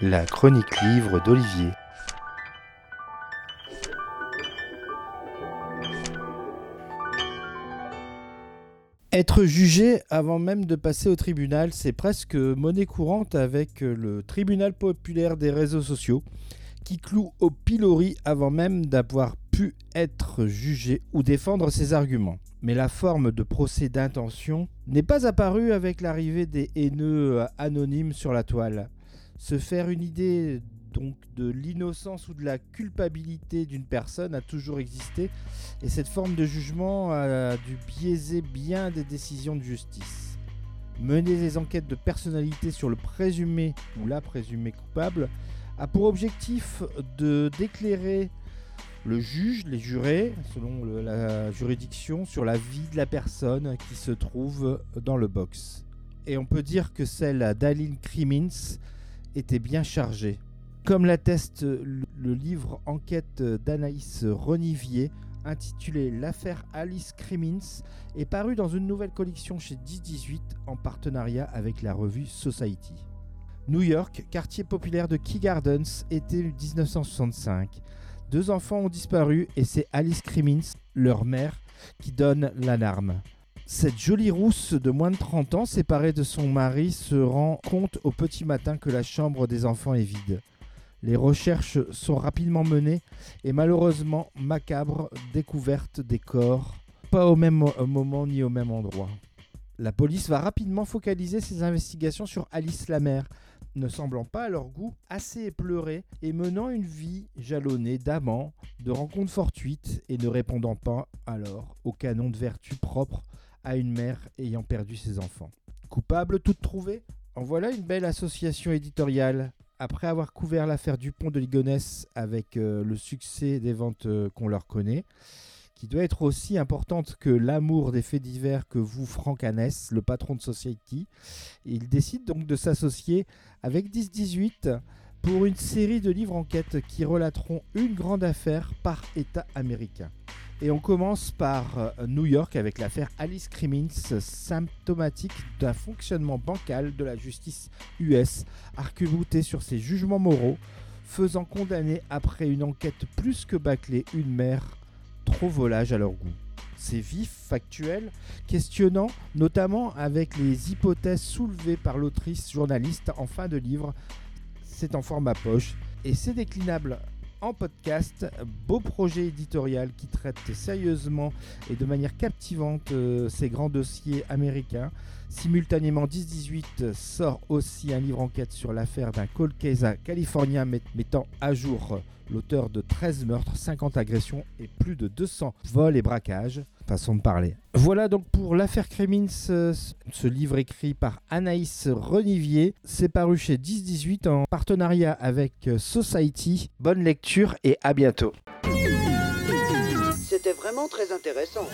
La chronique livre d'Olivier. Être jugé avant même de passer au tribunal, c'est presque monnaie courante avec le tribunal populaire des réseaux sociaux qui cloue au pilori avant même d'avoir pu être jugé ou défendre ses arguments. Mais la forme de procès d'intention n'est pas apparue avec l'arrivée des haineux anonymes sur la toile. Se faire une idée donc de l'innocence ou de la culpabilité d'une personne a toujours existé et cette forme de jugement a dû biaiser bien des décisions de justice. Mener des enquêtes de personnalité sur le présumé ou la présumée coupable a pour objectif de d'éclairer le juge, les jurés, selon la juridiction, sur la vie de la personne qui se trouve dans le box. Et on peut dire que celle d'Aline Crimins était bien chargée. Comme l'atteste le livre Enquête d'Anaïs Renivier, intitulé L'affaire Alice Crimmins, est paru dans une nouvelle collection chez 1018 en partenariat avec la revue Society. New York, quartier populaire de Key Gardens, été 1965. Deux enfants ont disparu et c'est Alice Crimmins, leur mère, qui donne l'alarme. Cette jolie rousse de moins de 30 ans, séparée de son mari, se rend compte au petit matin que la chambre des enfants est vide. Les recherches sont rapidement menées et malheureusement macabre découverte des corps, pas au même moment ni au même endroit. La police va rapidement focaliser ses investigations sur Alice la mère, ne semblant pas à leur goût assez éplorée et menant une vie jalonnée d'amants, de rencontres fortuites et ne répondant pas alors au canon de vertu propre à une mère ayant perdu ses enfants. Coupable toute trouvée En voilà une belle association éditoriale après avoir couvert l'affaire Dupont de Ligonnès avec euh, le succès des ventes euh, qu'on leur connaît, qui doit être aussi importante que l'amour des faits divers que vous, Franck Hanès, le patron de Society, il décide donc de s'associer avec 1018 pour une série de livres enquêtes qui relateront une grande affaire par État américain. Et on commence par euh, New York avec l'affaire Alice Crimmins, symptomatique d'un fonctionnement bancal de la justice US, arc sur ses jugements moraux, faisant condamner après une enquête plus que bâclée une mère trop volage à leur goût. C'est vif, factuel, questionnant, notamment avec les hypothèses soulevées par l'autrice journaliste en fin de livre. C'est en format poche et c'est déclinable en podcast. Beau projet éditorial qui traite sérieusement et de manière captivante euh, ces grands dossiers américains. Simultanément, 10-18 sort aussi un livre enquête sur l'affaire d'un cold californien mettant à jour l'auteur de 13 meurtres, 50 agressions et plus de 200 vols et braquages. De parler. Voilà donc pour l'affaire Crémins, ce livre écrit par Anaïs Renivier. C'est paru chez 10-18 en partenariat avec Society. Bonne lecture et à bientôt. C'était vraiment très intéressant.